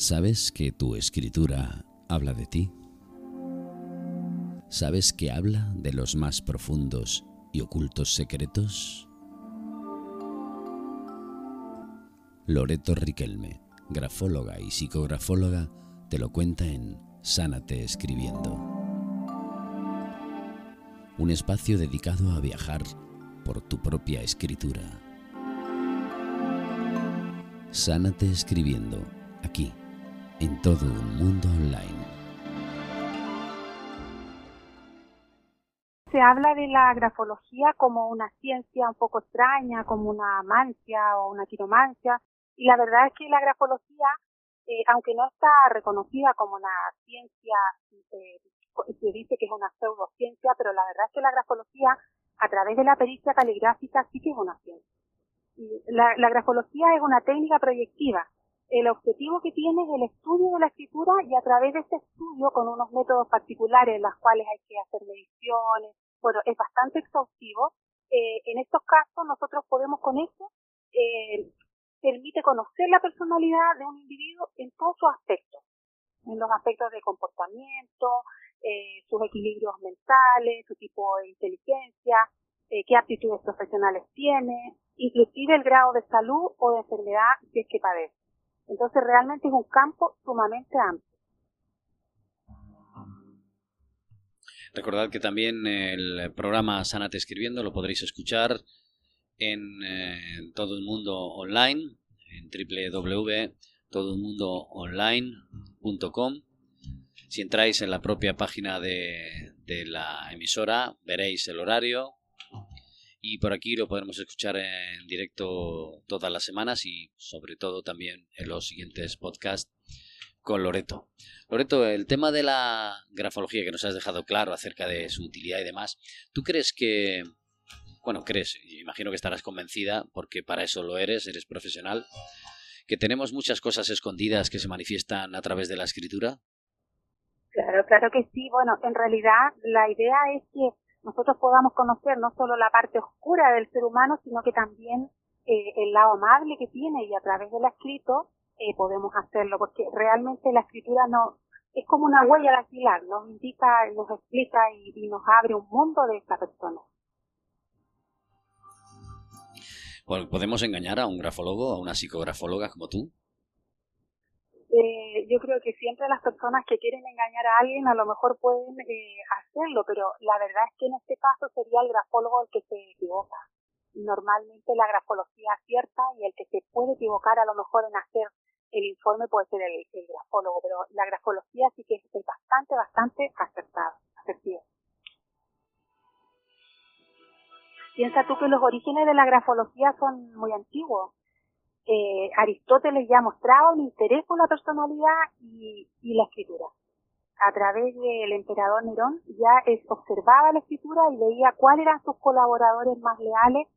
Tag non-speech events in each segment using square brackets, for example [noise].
¿Sabes que tu escritura habla de ti? ¿Sabes que habla de los más profundos y ocultos secretos? Loreto Riquelme, grafóloga y psicografóloga, te lo cuenta en Sánate escribiendo. Un espacio dedicado a viajar por tu propia escritura. Sánate escribiendo, aquí en todo un mundo online. Se habla de la grafología como una ciencia un poco extraña, como una mancia o una quiromancia, y la verdad es que la grafología, eh, aunque no está reconocida como una ciencia, eh, se dice que es una pseudociencia, pero la verdad es que la grafología, a través de la pericia caligráfica, sí que es una ciencia. la grafología es una técnica proyectiva, el objetivo que tiene es el estudio de la escritura y a través de ese estudio con unos métodos particulares en los cuales hay que hacer mediciones, bueno, es bastante exhaustivo. Eh, en estos casos nosotros podemos con eso eh, permite conocer la personalidad de un individuo en todos sus aspectos, en los aspectos de comportamiento, eh, sus equilibrios mentales, su tipo de inteligencia, eh, qué aptitudes profesionales tiene, inclusive el grado de salud o de enfermedad que es que padece. Entonces realmente es un campo sumamente amplio. Recordad que también el programa Sanate Escribiendo lo podréis escuchar en eh, todo el mundo online, en www.todoelmundoonline.com. Si entráis en la propia página de, de la emisora, veréis el horario, y por aquí lo podremos escuchar en directo todas las semanas y sobre todo también en los siguientes podcasts con Loreto. Loreto, el tema de la grafología que nos has dejado claro acerca de su utilidad y demás, ¿tú crees que, bueno, crees, imagino que estarás convencida porque para eso lo eres, eres profesional, que tenemos muchas cosas escondidas que se manifiestan a través de la escritura? Claro, claro que sí. Bueno, en realidad la idea es que nosotros podamos conocer no solo la parte oscura del ser humano, sino que también eh, el lado amable que tiene y a través del escrito eh, podemos hacerlo, porque realmente la escritura no es como una huella dactilar, nos indica, nos explica y, nos abre un mundo de esta persona. ¿Podemos engañar a un grafólogo, a una psicografóloga como tú? Eh, yo creo que siempre las personas que quieren engañar a alguien a lo mejor pueden eh, hacerlo, pero la verdad es que en este caso sería el grafólogo el que se equivoca. Normalmente la grafología acierta y el que se puede equivocar a lo mejor en hacer el informe puede ser el, grafólogo, pero la grafología sí que es bastante, bastante acertada, asertiva. Piensa tú que los orígenes de la grafología son muy antiguos eh, Aristóteles ya mostraba un interés por la personalidad y, la escritura. A través del emperador Nerón ya observaba la escritura y veía cuáles eran sus colaboradores más leales.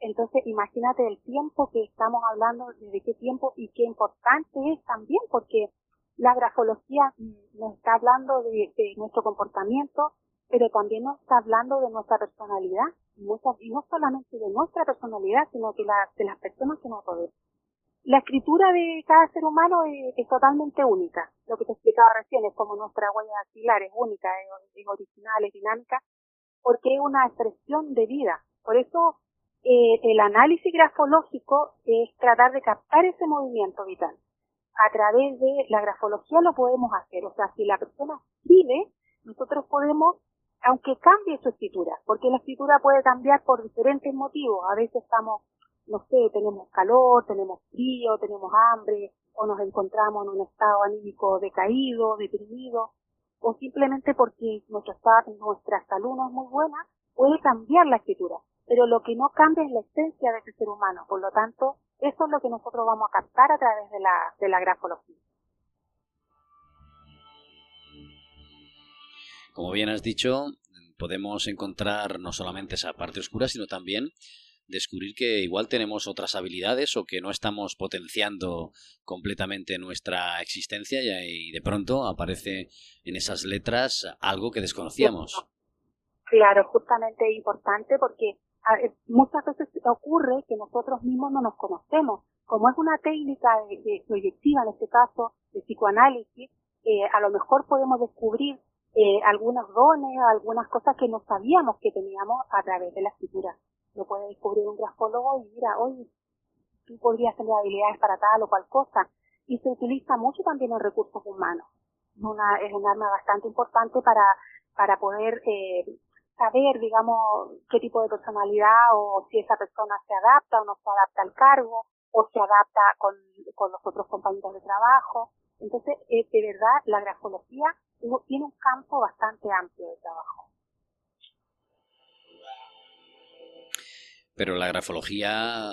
Entonces imagínate el tiempo que estamos hablando, desde qué tiempo y qué importante es también, porque la grafología nos está hablando de, nuestro comportamiento, pero también nos está hablando de nuestra personalidad, y no solamente de nuestra personalidad, sino que de las personas que nos rodean. La escritura de cada ser humano es, totalmente única. Lo que te explicaba recién es como nuestra huella dactilar es única, es, original, es dinámica, porque es una expresión de vida. Por eso eh, el análisis grafológico es tratar de captar ese movimiento vital. A través de la grafología lo podemos hacer. O sea, si la persona escribe, nosotros podemos, aunque cambie su escritura, porque la escritura puede cambiar por diferentes motivos. A veces estamos no sé, tenemos calor, tenemos frío, tenemos hambre, o nos encontramos en un estado anímico decaído, deprimido, o simplemente porque nuestra, nuestra salud no es muy buena, puede cambiar la escritura. Pero lo que no cambia es la esencia de ese ser humano. Por lo tanto, eso es lo que nosotros vamos a captar a través de la, de la grafología. Como bien has dicho, podemos encontrar no solamente esa parte oscura, sino también descubrir que igual tenemos otras habilidades o que no estamos potenciando completamente nuestra existencia y de pronto aparece en esas letras algo que desconocíamos. Claro, justamente importante porque muchas veces ocurre que nosotros mismos no nos conocemos. como es una técnica de, proyectiva, en este caso, de psicoanálisis, eh, a lo mejor podemos descubrir eh, algunos dones, algunas cosas que no sabíamos que teníamos a través de la escritura. Lo puede descubrir un grafólogo y mira, oye, tú podrías tener habilidades para tal o cual cosa. Y se utiliza mucho también en recursos humanos. Una, es un arma bastante importante para, para poder eh, saber, digamos, qué tipo de personalidad o si esa persona se adapta o no se adapta al cargo o se adapta con, con los otros compañeros de trabajo. Entonces, eh, de verdad, la grafología tiene un campo bastante amplio de trabajo. Pero la grafología,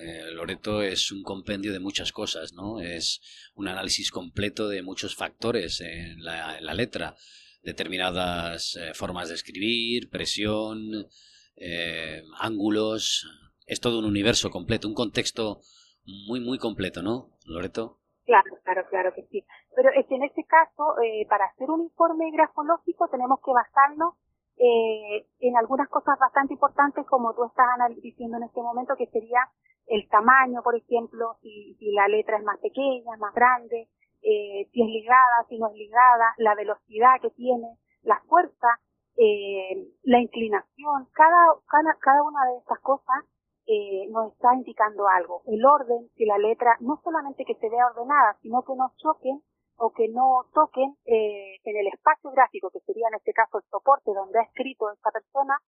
eh, Loreto, es un compendio de muchas cosas, ¿no? Es un análisis completo de muchos factores en la, letra, determinadas eh, formas de escribir, presión, eh, ángulos, es todo un universo completo, un contexto muy, muy completo, ¿no, Loreto? Claro, claro, claro que sí. Pero es que en este caso, para hacer un informe grafológico tenemos que basarnos eh, en algunas cosas bastante importantes, como tú estás diciendo en este momento, que sería el tamaño, por ejemplo, si, si la letra es más pequeña, más grande, eh, si es ligada, si no es ligada, la velocidad que tiene, la fuerza, eh, la inclinación, cada, cada, cada una de estas cosas eh, nos está indicando algo. El orden, si la letra, no solamente que se vea ordenada, sino que no choquen o que no toquen eh, en el espacio gráfico, que sería en este caso el soporte donde ha escrito esta persona,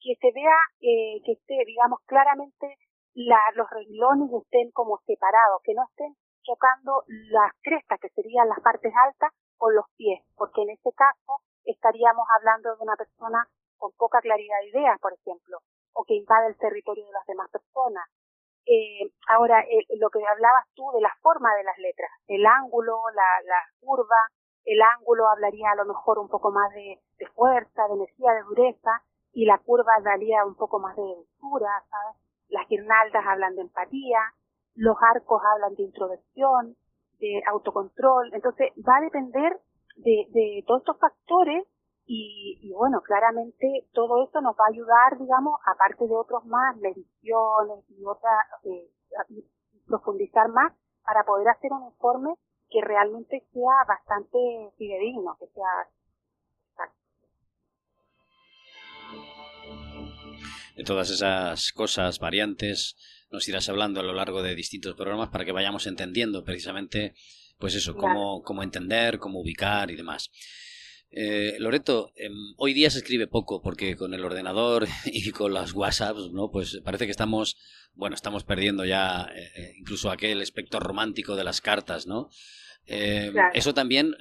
que se vea eh, que esté, digamos, claramente la, los renglones estén como separados, que no estén chocando las crestas, que serían las partes altas, con los pies, porque en este caso estaríamos hablando de una persona con poca claridad de ideas, por ejemplo, o que invade el territorio de las demás personas, eh, ahora, eh, lo que hablabas tú de la forma de las letras, el ángulo, la, curva, el ángulo hablaría a lo mejor un poco más de, de, fuerza, de energía, de dureza, y la curva daría un poco más de dulzura, ¿sabes? Las guirnaldas hablan de empatía, los arcos hablan de introversión, de autocontrol, entonces va a depender de, de todos estos factores y, bueno, claramente todo esto nos va a ayudar, digamos, aparte de otros más, mediciones y otras, eh, profundizar más para poder hacer un informe que realmente sea bastante fidedigno, que sea De todas esas cosas, variantes, nos irás hablando a lo largo de distintos programas para que vayamos entendiendo precisamente, pues eso, cómo, cómo entender, cómo ubicar y demás. Eh, Loreto, em, hoy día se escribe poco porque con el ordenador [laughs] y con las WhatsApps, ¿no? Pues parece que estamos, bueno, estamos perdiendo ya eh, eh, incluso aquel aspecto romántico de las cartas, ¿no? Em, eso también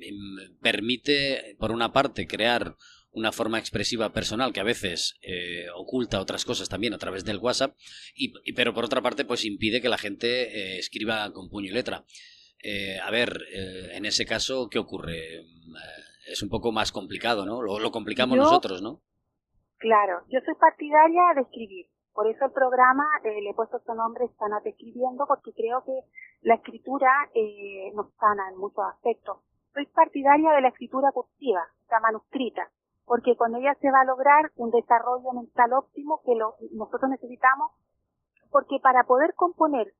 em, permite, por una parte, crear una forma expresiva personal que a veces oculta otras cosas también a través del WhatsApp, y, pero por otra parte, pues impide que la gente escriba con puño y letra. a ver, en ese caso, ¿qué ocurre? Es un poco más complicado, ¿no? Lo, complicamos nosotros, ¿no? Claro, yo soy partidaria de escribir. Por eso el programa eh, le he puesto su nombre Sanate Escribiendo, porque creo que la escritura eh, nos sana en muchos aspectos. Soy partidaria de la escritura cursiva, la manuscrita, porque con ella se va a lograr un desarrollo mental óptimo que lo, nosotros necesitamos, porque para poder componer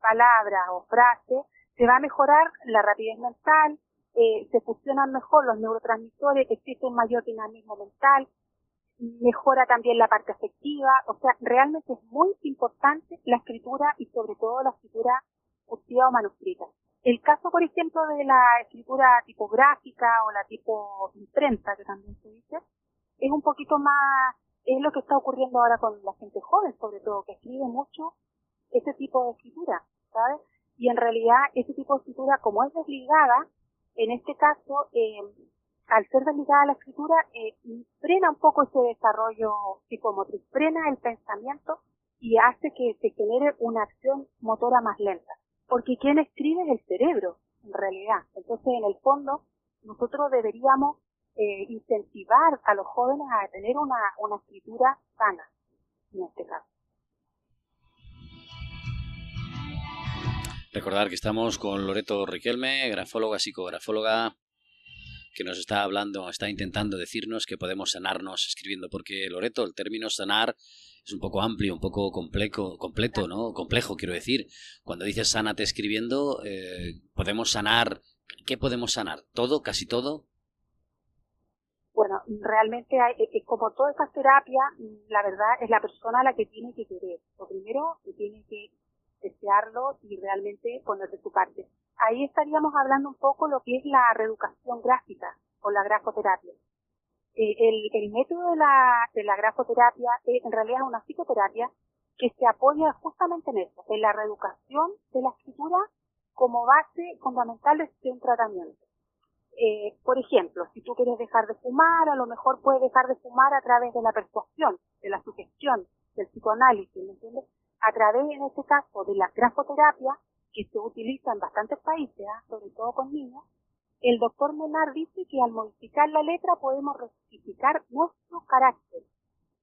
palabras o frases se va a mejorar la rapidez mental, eh, se fusionan mejor los neurotransmisores, existe un mayor dinamismo mental, mejora también la parte afectiva, o sea, realmente es muy importante la escritura y sobre todo la escritura cursiva o manuscrita. El caso, por ejemplo, de la escritura tipográfica o la tipo imprenta, que también se dice, es un poquito más, es lo que está ocurriendo ahora con la gente joven, sobre todo, que escribe mucho ese tipo de escritura, ¿sabes? Y en realidad, ese tipo de escritura, como es desligada, en este caso, eh, al ser desligada a la escritura, eh, frena un poco ese desarrollo psicomotriz, frena el pensamiento y hace que se genere una acción motora más lenta. Porque quien escribe es el cerebro, en realidad. Entonces, en el fondo, nosotros deberíamos eh, incentivar a los jóvenes a tener una, una escritura sana, en este caso. Recordar que estamos con Loreto Riquelme, grafóloga, psicografóloga, que nos está hablando, está intentando decirnos que podemos sanarnos escribiendo, porque Loreto, el término sanar es un poco amplio, un poco complejo, completo, ¿no? Complejo, quiero decir. Cuando dices sánate escribiendo, eh, podemos sanar. ¿Qué podemos sanar? ¿Todo? ¿Casi todo? Bueno, realmente hay, como todas estas terapias, la verdad es la persona la que tiene que querer. Lo primero, tiene que desearlo y realmente poner de su parte. Ahí estaríamos hablando un poco lo que es la reeducación gráfica o la grafoterapia. Eh, el, método de la, de la grafoterapia es, en realidad una psicoterapia que se apoya justamente en eso, en la reeducación de la escritura como base fundamental de un tratamiento. Eh, por ejemplo, si tú quieres dejar de fumar, a lo mejor puedes dejar de fumar a través de la persuasión, de la sugestión, del psicoanálisis, ¿me entiendes? A través, en este caso, de la grafoterapia, que se utiliza en bastantes países, ¿ah? sobre todo con niños, el doctor Menard dice que al modificar la letra podemos rectificar nuestro carácter.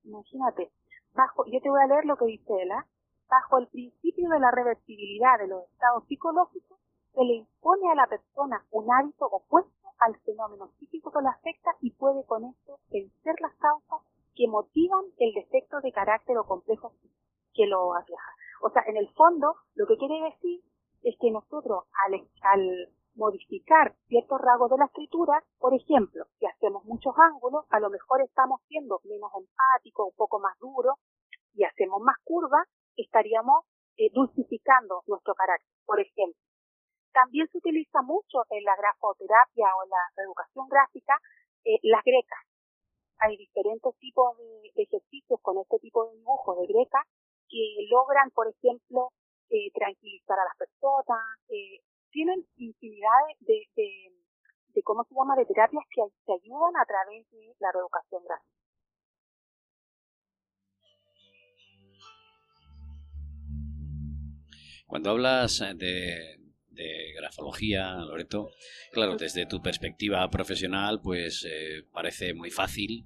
Imagínate, bajo, yo te voy a leer lo que dice él, ¿ah? bajo el principio de la reversibilidad de los estados psicológicos, se le impone a la persona un hábito opuesto al fenómeno psíquico que la afecta y puede con esto vencer las causas que motivan el defecto de carácter o complejo que lo aqueja. O sea, en el fondo, lo que quiere decir es que nosotros, al, modificar ciertos rasgos de la escritura, por ejemplo, si hacemos muchos ángulos, a lo mejor estamos siendo menos empáticos, un poco más duros, y hacemos más curvas, estaríamos eh, dulcificando nuestro carácter, por ejemplo. También se utiliza mucho en la grafoterapia o en la reeducación gráfica eh, las grecas. Hay diferentes tipos de, ejercicios con este tipo de dibujos de greca que logran, por ejemplo, eh, tranquilizar a las personas, eh, tienen infinidad de, de, cómo se llama, de terapias que te ayudan a través de la reeducación gráfica. Cuando hablas de, de grafología, Loreto, claro, desde tu perspectiva profesional, pues eh, parece muy fácil.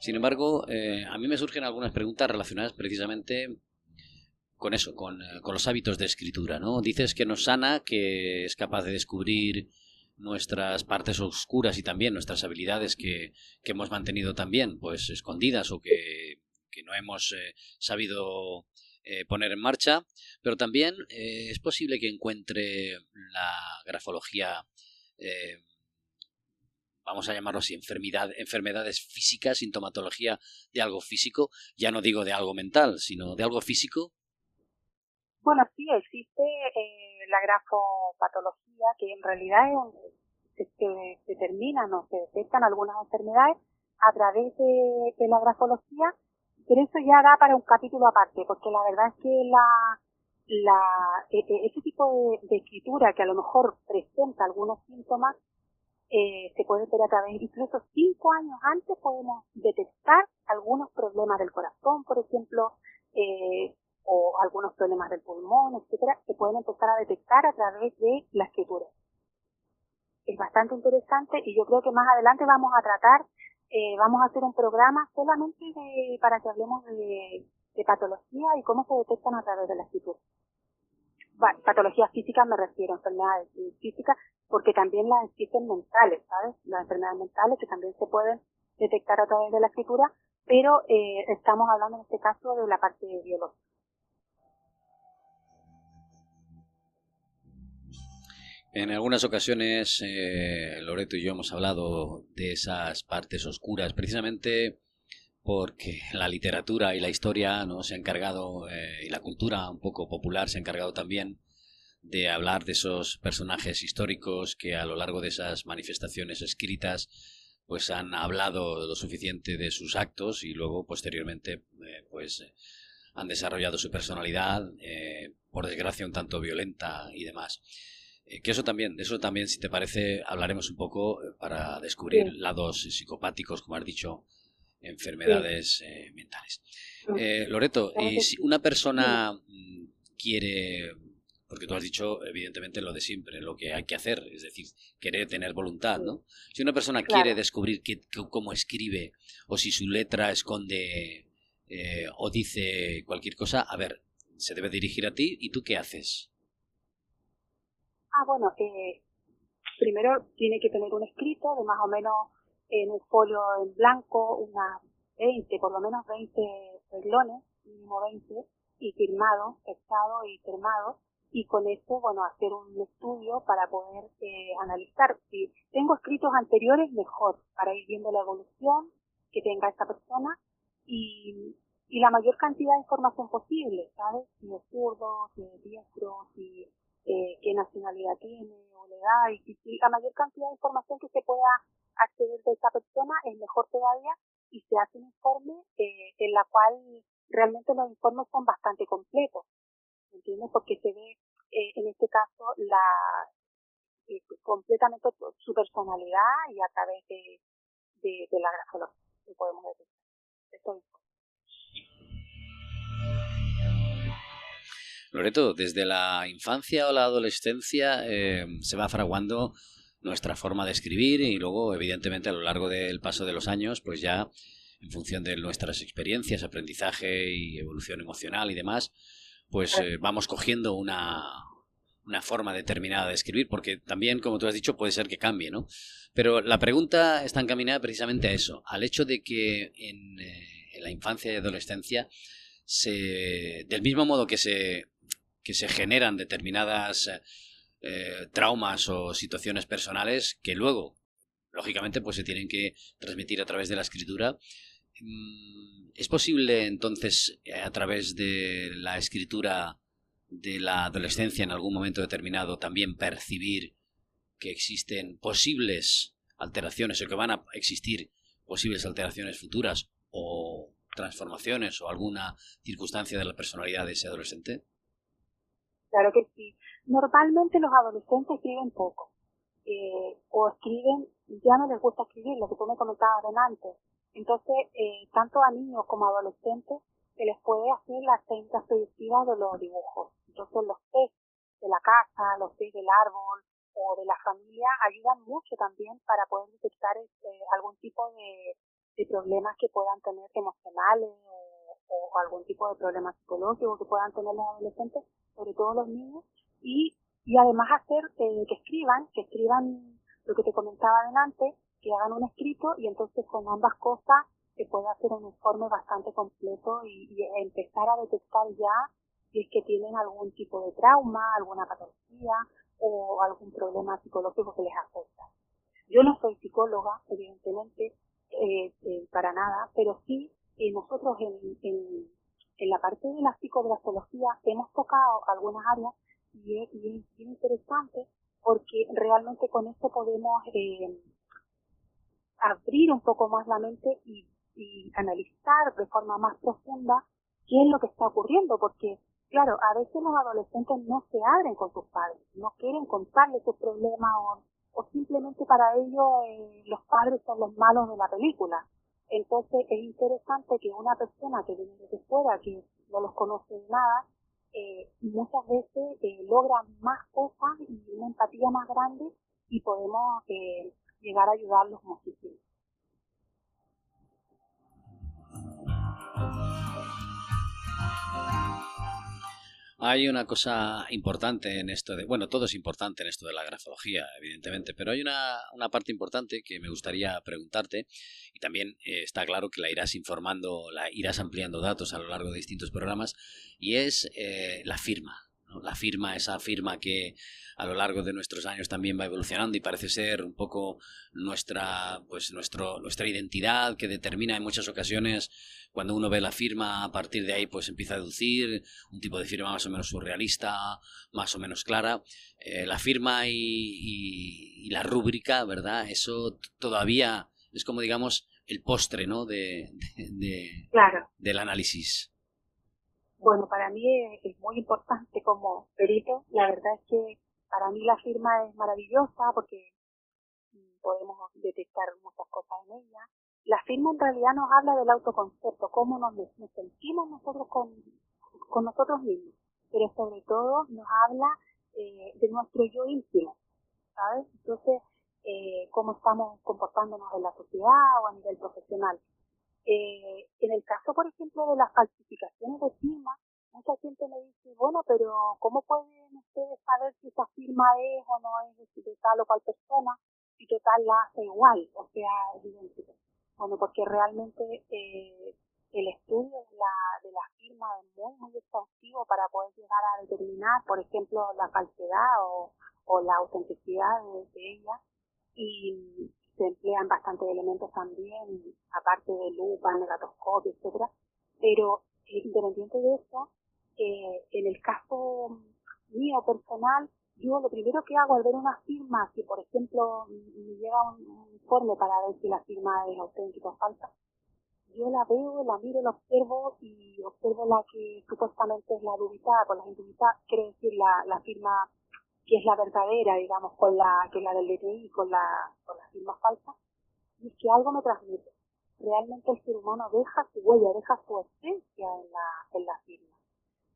Sin embargo, a mí me surgen algunas preguntas relacionadas precisamente con eso, con, eh, con, los hábitos de escritura, ¿no? Dices que nos sana, que es capaz de descubrir nuestras partes oscuras y también nuestras habilidades que, que hemos mantenido también, pues escondidas o que, que no hemos eh, sabido eh, poner en marcha, pero también es posible que encuentre la grafología vamos a llamarlo así, enfermedad, enfermedades físicas, sintomatología de algo físico, ya no digo de algo mental, sino de algo físico bueno, sí, existe eh, la grafopatología, que en realidad es se, determinan o se detectan algunas enfermedades a través de, la grafología, pero eso ya da para un capítulo aparte, porque la verdad es que la, la, e, e, ese tipo de, escritura que a lo mejor presenta algunos síntomas, eh, se puede ver a través, incluso cinco años antes podemos detectar algunos problemas del corazón, por ejemplo, eh, o algunos problemas del pulmón, etcétera, se pueden empezar a detectar a través de la escritura. Es bastante interesante y yo creo que más adelante vamos a tratar, eh, vamos a hacer un programa solamente de, para que hablemos de, patología y cómo se detectan a través de la escritura. patologías físicas me refiero enfermedades físicas, porque también las existen mentales, ¿sabes? Las enfermedades mentales que también se pueden detectar a través de la escritura, pero eh, estamos hablando en este caso de la parte biológica. En algunas ocasiones, eh, Loreto y yo hemos hablado de esas partes oscuras, precisamente porque la literatura y la historia no se han encargado, eh, y la cultura un poco popular se ha encargado también de hablar de esos personajes históricos que a lo largo de esas manifestaciones escritas pues han hablado lo suficiente de sus actos y luego posteriormente eh, pues han desarrollado su personalidad por desgracia un tanto violenta y demás que eso también, eso también, si te parece, hablaremos un poco eh, para descubrir lados psicopáticos, como has dicho, enfermedades eh, mentales. Loreto, y si una persona mm, quiere, porque tú has dicho evidentemente lo de siempre, lo que hay que hacer, es decir, querer tener voluntad, ¿no? Si una persona quiere descubrir cómo escribe o si su letra esconde o dice cualquier cosa, a ver, se debe dirigir a ti y tú qué haces. Ah, bueno, eh, primero tiene que tener un escrito de más o menos en un folio en blanco, unas 20, por lo menos 20 reglones, mínimo 20, y firmado, fechado y firmado, y con eso, bueno, hacer un estudio para poder eh, analizar. Si tengo escritos anteriores, mejor, para ir viendo la evolución que tenga esta persona y, y la mayor cantidad de información posible, ¿sabes? Si es zurdo, si es diestro, si eh, qué nacionalidad tiene o le da, y, y la mayor cantidad de información que se pueda acceder de esta persona es mejor todavía y se hace un informe eh, en la cual realmente los informes son bastante completos, ¿entiendes? Porque se ve eh, en este caso la eh, completamente su personalidad y a través de, de, la grafología, que podemos decir. Esto Loreto, desde la infancia o la adolescencia se va fraguando nuestra forma de escribir y luego, evidentemente, a lo largo del paso de los años, pues ya en función de nuestras experiencias, aprendizaje y evolución emocional y demás, pues eh, vamos cogiendo una, una forma determinada de escribir, porque también, como tú has dicho, puede ser que cambie, ¿no? Pero la pregunta está encaminada precisamente a eso, al hecho de que en, eh, en la infancia y adolescencia, se, del mismo modo que se, que se generan determinadas eh, traumas o situaciones personales que luego, lógicamente, pues se tienen que transmitir a través de la escritura. Mm, ¿Es posible entonces, eh, a través de la escritura de la adolescencia en algún momento determinado, también percibir que existen posibles alteraciones o que van a existir posibles alteraciones futuras o transformaciones o alguna circunstancia de la personalidad de ese adolescente? Claro que sí. Normalmente los adolescentes escriben poco, eh, o escriben, ya no les gusta escribir, lo que tú me comentabas antes. Entonces, eh, tanto a niños como a adolescentes se les puede hacer las técnicas productivas de los dibujos. Entonces, los test de la casa, los test del árbol o de la familia ayudan mucho también para poder detectar este, algún tipo de, problemas que puedan tener emocionales o, o algún tipo de problemas psicológicos que puedan tener los adolescentes, sobre todo los niños, y, y además hacer eh, que escriban, que escriban lo que te comentaba adelante, que hagan un escrito y entonces con ambas cosas se puede hacer un informe bastante completo y, empezar a detectar ya si es que tienen algún tipo de trauma, alguna patología o algún problema psicológico que les afecta. Yo no soy psicóloga, evidentemente, eh, eh, para nada, pero sí nosotros en, en, en la parte de la psicografología hemos tocado algunas áreas y es, bien interesante porque realmente con esto podemos eh, abrir un poco más la mente y, analizar de forma más profunda qué es lo que está ocurriendo, porque claro, a veces los adolescentes no se abren con sus padres, no quieren contarles sus problemas o, o simplemente para ellos eh, los padres son los malos de la película. Entonces es interesante que una persona que viene desde fuera, que no los conoce nada, eh, muchas veces eh, logran más cosas y una empatía más grande y podemos eh, llegar a ayudarlos muchísimo. Hay una cosa importante en esto de, bueno, todo es importante en esto de la grafología, evidentemente, pero hay una, una parte importante que me gustaría preguntarte y también eh, está claro que la irás informando, la irás ampliando datos a lo largo de distintos programas y es eh, la firma. La firma, esa firma que a lo largo de nuestros años también va evolucionando y parece ser un poco nuestra, pues nuestro, nuestra identidad que determina en muchas ocasiones cuando uno ve la firma, a partir de ahí pues empieza a deducir un tipo de firma más o menos surrealista, más o menos clara. Eh, la firma y, la rúbrica, ¿verdad? Eso todavía es como digamos el postre, ¿no? De, claro. del análisis. Bueno, para mí es, muy importante como perito. La verdad es que para mí la firma es maravillosa porque podemos detectar muchas cosas en ella la firma en realidad nos habla del autoconcepto, cómo nos, sentimos nosotros con, con, nosotros mismos, pero sobre todo nos habla eh, de nuestro yo íntimo, ¿sabes? Entonces, eh, cómo estamos comportándonos en la sociedad o a nivel profesional. Eh, en el caso, por ejemplo, de las falsificaciones de firma, mucha gente me dice, bueno, pero ¿cómo pueden ustedes saber si esa firma es o no es de, tal o cual persona y total la hace igual, o sea, idéntica. Bueno, porque realmente eh, el estudio de la, de la firma es muy, exhaustivo para poder llegar a determinar, por ejemplo, la falsedad o, o la autenticidad de, ella. Y se emplean bastantes elementos también, aparte de lupa, negatoscopio, etcétera. Pero eh, independiente de eso, eh, en el caso mío personal, yo lo primero que hago al ver una firma, si por ejemplo me llega un, informe para ver si la firma es auténtica o falsa, yo la veo, la miro, la observo y observo la que supuestamente es la dubitada, con la indubitada, quiere decir la, la firma que es la verdadera, digamos, con la que la del DTI, con la, con la firma falsa, y es que algo me transmite. Realmente el ser humano deja su huella, deja su esencia en la, en la firma.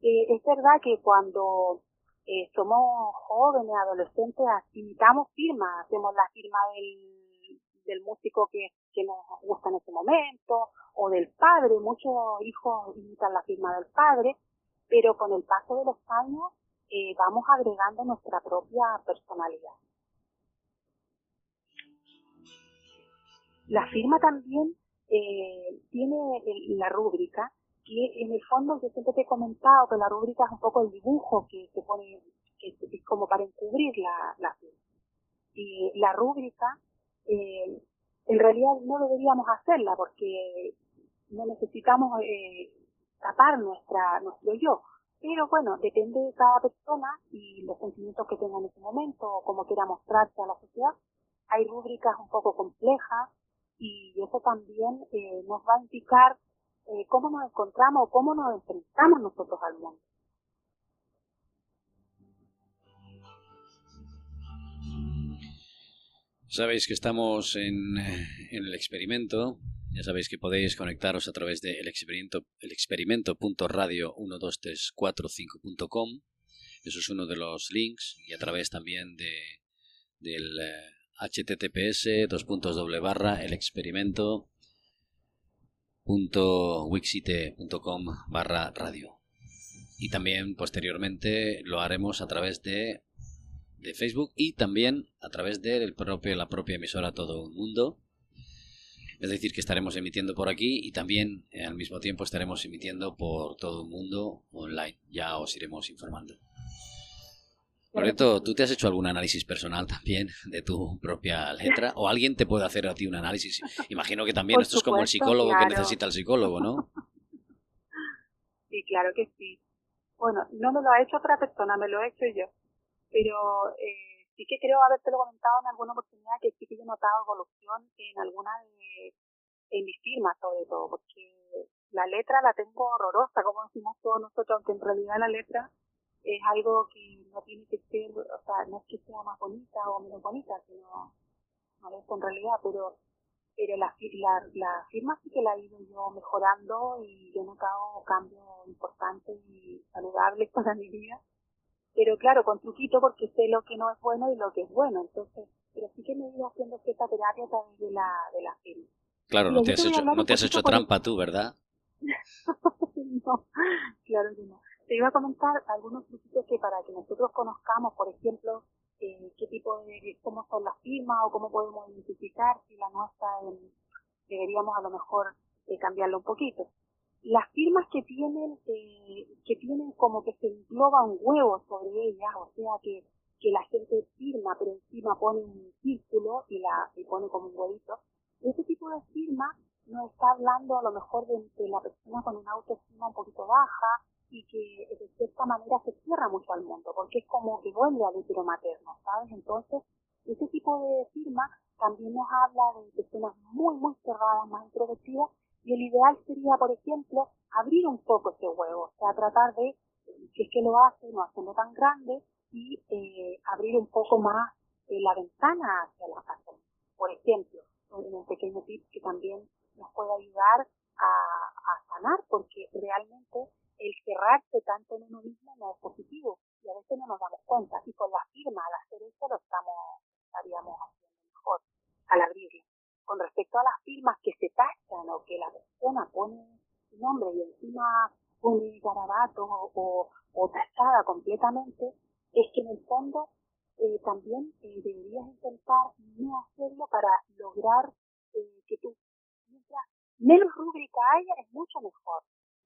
Eh, es verdad que cuando eh, somos jóvenes, adolescentes, imitamos firmas, hacemos la firma del, del músico que, que nos gusta en ese momento, o del padre, muchos hijos imitan la firma del padre, pero con el paso de los años eh, vamos agregando nuestra propia personalidad. La firma también eh, tiene la rúbrica, que en el fondo yo siempre te he comentado que la rúbrica es un poco el dibujo que se pone, que es como para encubrir la, la firma. Y la rúbrica, eh, en realidad no deberíamos hacerla porque no necesitamos eh, tapar nuestra, nuestro yo. Pero bueno, depende de cada persona y los sentimientos que tenga en ese momento o cómo quiera mostrarse a la sociedad. Hay rúbricas un poco complejas y eso también eh, nos va a indicar eh, cómo nos encontramos o cómo nos enfrentamos nosotros al mundo. Sabéis que estamos en, en el experimento ya sabéis que podéis conectaros a través de el experimento, el experimento.radio12345.com. Eso es uno de los links y a través también de del https eh, dos puntos doble barra el experimento barra radio. Y también posteriormente lo haremos a través de, de Facebook y también a través de propio, la propia emisora Todo un Mundo es decir, que estaremos emitiendo por aquí y también eh, al mismo tiempo estaremos emitiendo por todo el mundo online. Ya os iremos informando. Loreto, ¿tú te has hecho algún análisis personal también de tu propia letra? ¿O alguien te puede hacer a ti un análisis? Imagino que también esto es como el psicólogo que necesita el psicólogo, ¿no? Sí, claro que sí. Bueno, no me lo ha hecho otra persona, me lo he hecho yo. Pero eh, sí que creo haberte lo comentado en alguna oportunidad que sí que yo he notado evolución en alguna de en mis firmas sobre todo, porque la letra la tengo horrorosa, como decimos todos nosotros, aunque en realidad la letra es algo que no tiene que ser, o sea, no es que sea más bonita o menos bonita, sino no es en realidad, pero pero la, la, la firma sí que la he ido yo mejorando y he notado cambios importantes y saludables [laughs] para mi vida pero claro, con truquito porque sé lo que no es bueno y lo que es bueno, entonces, pero sí que me he ido haciendo cierta terapia a través de la, de la firma. Claro, no te, has hecho, no te has hecho trampa tú, ¿verdad? [laughs] no, claro que no. Te iba a comentar algunos truquitos que para que nosotros conozcamos, por ejemplo, eh, qué tipo de, cómo son las firmas o cómo podemos identificar si la nuestra deberíamos a lo mejor eh, cambiarlo un poquito las firmas que tienen eh, que tienen como que se engloba un huevo sobre ellas, o sea que, que la gente firma pero encima pone un círculo y la y pone como un huevito, ese tipo de firma nos está hablando a lo mejor de, la persona con una autoestima un poquito baja y que de cierta manera se cierra mucho al mundo, porque es como que vuelve al útero materno, ¿sabes? Entonces, ese tipo de firma también nos habla de personas muy, muy cerradas, más introvertidas, y el ideal sería, por ejemplo, abrir un poco ese huevo, o sea, tratar de, si es que lo hace, no hacerlo tan grande y eh, abrir un poco más eh, la ventana hacia la casa. Por ejemplo, un pequeño tip que también nos puede ayudar a, a sanar, porque realmente el cerrarse tanto en uno mismo no es y a veces no nos damos cuenta. Y con la firma, al hacer eso, lo estamos, estaríamos haciendo mejor al abrirlo con respecto a las firmas que se tachan o que la persona pone su nombre y encima o, o completamente, es que en el fondo eh, también eh, deberías intentar no hacerlo para lograr eh, que tú, mientras menos rúbrica haya, es mucho mejor,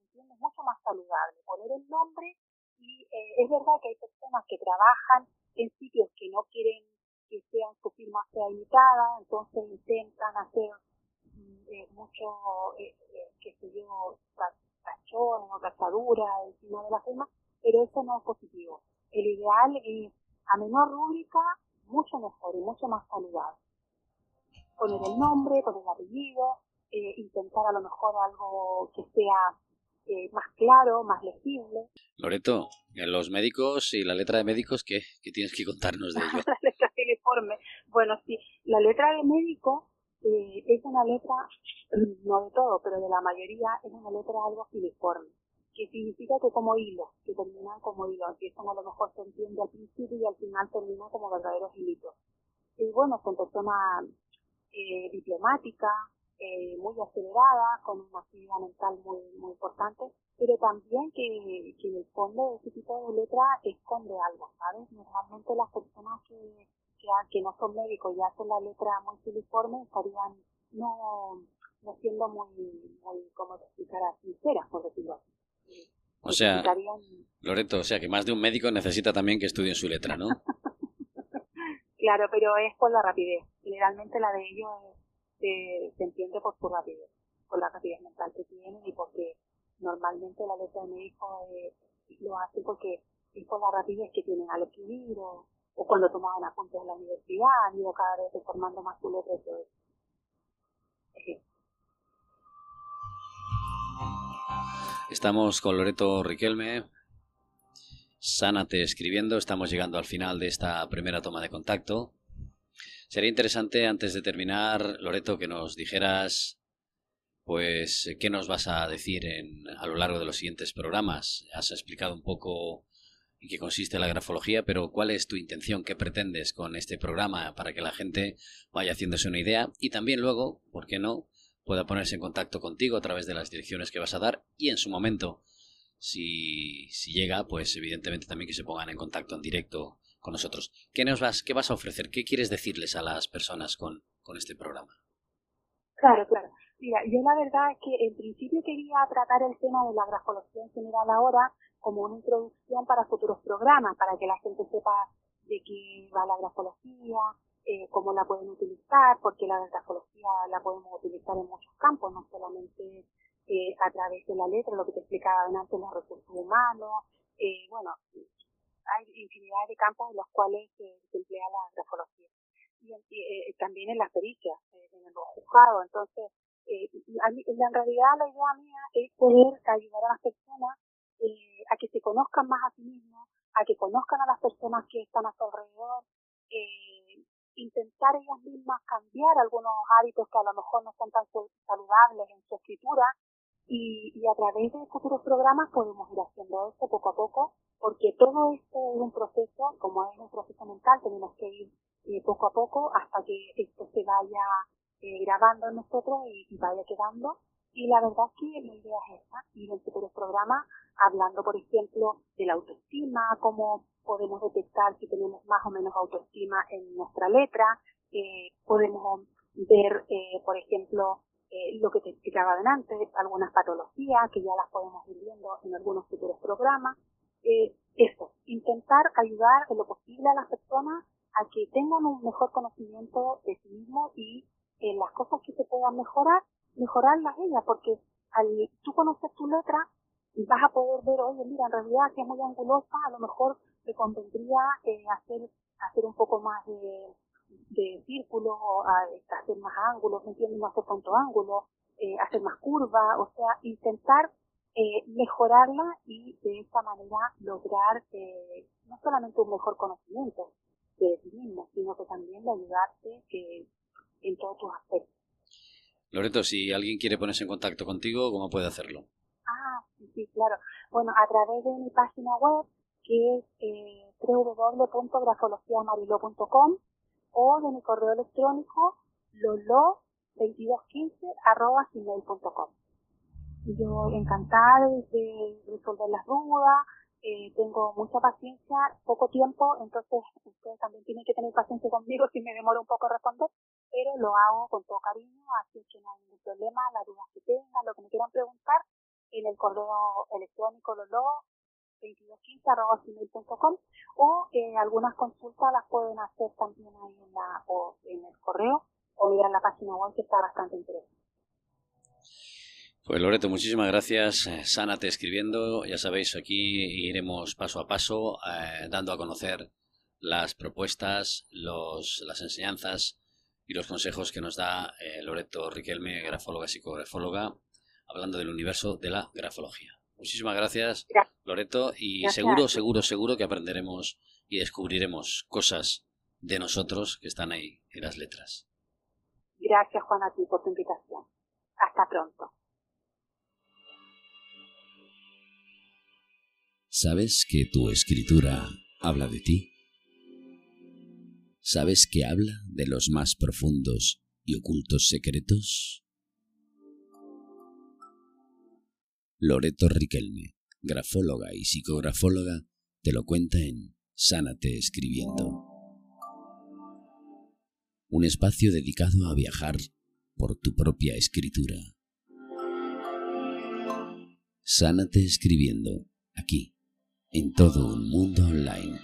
¿entiendes? Mucho más saludable. Poner el nombre y es verdad que hay personas que trabajan en sitios que no quieren que sean su firma sea imitada, entonces intentan hacer mm, mucho, qué sé yo, tachones o tachaduras encima de la firma, pero eso no es positivo. El ideal es a menor rúbrica, mucho mejor y mucho más saludable. Poner el nombre, poner el apellido, eh, intentar a lo mejor algo que sea eh, más claro, más legible. Loreto, los médicos y la letra de médicos, ¿qué, ¿Qué tienes que contarnos de [laughs] ello? la letra de uniforme. Bueno, sí, la letra de médico eh, es una letra, no de todo, pero de la mayoría, es una letra algo filiforme que significa que como hilos, que terminan como hilos, empiezan a lo mejor se entiende al principio y al final terminan como verdaderos hilitos. Y bueno, son personas eh, diplomáticas, eh, muy aceleradas, con una actividad mental muy, muy importante, pero también que, que en el fondo ese tipo de letra esconde algo, ¿sabes? Normalmente las personas que, que, que no son médicos y hacen la letra muy filiforme estarían no, no siendo muy, muy, como te explicara, sinceras, por decirlo así. O sea, Loreto, o sea que más de un médico necesita también que estudien su letra, ¿no? [laughs] claro, pero es por la rapidez. Generalmente la de ellos se, entiende por su rapidez, por la rapidez mental que tienen y porque normalmente la letra de médico eh, lo hace porque es por la rapidez que tienen al escribir o, cuando tomaban apuntes en la universidad, han ido cada vez formando más su letra. Estamos con Loreto Riquelme. Sánate escribiendo. Estamos llegando al final de esta primera toma de contacto. Sería interesante, antes de terminar, Loreto, que nos dijeras, pues, qué nos vas a decir en, a lo largo de los siguientes programas. Has explicado un poco en qué consiste la grafología, pero ¿cuál es tu intención? ¿Qué pretendes con este programa para que la gente vaya haciéndose una idea? Y también luego, ¿por qué no? pueda ponerse en contacto contigo a través de las direcciones que vas a dar y en su momento, si, si llega, pues evidentemente también que se pongan en contacto en directo con nosotros. ¿Qué nos vas, qué vas a ofrecer? ¿Qué quieres decirles a las personas con, con este programa? Claro, claro. Mira, yo la verdad es que en principio quería tratar el tema de la grafología en general ahora como una introducción para futuros programas, para que la gente sepa de qué va la grafología, eh, cómo la pueden utilizar, porque la grafología la podemos utilizar en muchos campos, no solamente eh, a través de la letra, lo que te explicaba antes, los recursos humanos, eh, bueno, hay infinidad de campos en los cuales se emplea la grafología. Y, eh, también en las pericias, en los juzgados. Entonces, en realidad la idea mía es poder ayudar a las personas a que se conozcan más a sí mismos, a que conozcan a las personas que están a su alrededor, eh, intentar ellas mismas cambiar algunos hábitos que a lo mejor no son tan saludables en su escritura y, y a través de futuros programas podemos ir haciendo esto poco a poco porque todo esto es un proceso, como es un proceso mental, tenemos que ir eh, poco a poco hasta que esto se vaya eh, grabando en nosotros y, vaya quedando. Y la verdad es que la idea es esta, ir en futuros programas hablando, por ejemplo, de la autoestima, cómo podemos detectar si tenemos más o menos autoestima en nuestra letra, eh, podemos ver, eh, por ejemplo, eh, lo que te explicaba adelante, algunas patologías que ya las podemos ir viendo en algunos futuros programas. eso, intentar ayudar en lo posible a las personas a que tengan un mejor conocimiento de sí mismo y en las cosas que se puedan mejorar, mejorarlas ellas, porque al tú conocer tu letra, vas a poder ver, oye, mira, en realidad si es muy angulosa, a lo mejor me convendría eh, hacer, hacer un poco más de, de círculos, hacer más ángulos, ¿me entiendes? No hacer tanto ángulo, eh, hacer más curva, o sea, intentar eh, mejorarla y de esta manera lograr eh, no solamente un mejor conocimiento de ti mismo, sino que también de ayudarte eh, en todos tus aspectos. Loreto, si alguien quiere ponerse en contacto contigo, ¿cómo puede hacerlo? Ah, sí, sí, claro. Bueno, a través de mi página web, que es eh, www.grafologiamarilo.com o de mi correo electrónico lolo2215 arroba gmail.com. Yo encantada de resolver las dudas, eh, tengo mucha paciencia, poco tiempo, entonces ustedes también tienen que tener paciencia conmigo si me demoro un poco a responder, pero lo hago con todo cariño, así que no hay ningún problema, las dudas que tengan, lo que me quieran preguntar, en el correo electrónico lolo 2215.com o eh, algunas consultas las pueden hacer también ahí en, la, o en el correo o mirar la página web que está bastante interesante. Pues Loreto, muchísimas gracias. Eh, Sánate escribiendo. Ya sabéis, aquí iremos paso a paso eh, dando a conocer las propuestas, los, las enseñanzas y los consejos que nos da eh, Loreto Riquelme, grafóloga y psicografóloga, hablando del universo de la grafología. Muchísimas gracias, Loreto, y seguro, seguro, seguro que aprenderemos y descubriremos cosas de nosotros que están ahí en las letras. Gracias, Juan, a ti por tu invitación. Hasta pronto. ¿Sabes que tu escritura habla de ti? ¿Sabes que habla de los más profundos y ocultos secretos? Loreto Riquelme, grafóloga y psicografóloga, te lo cuenta en Sánate escribiendo. Un espacio dedicado a viajar por tu propia escritura. Sánate escribiendo, aquí, en todo un mundo online.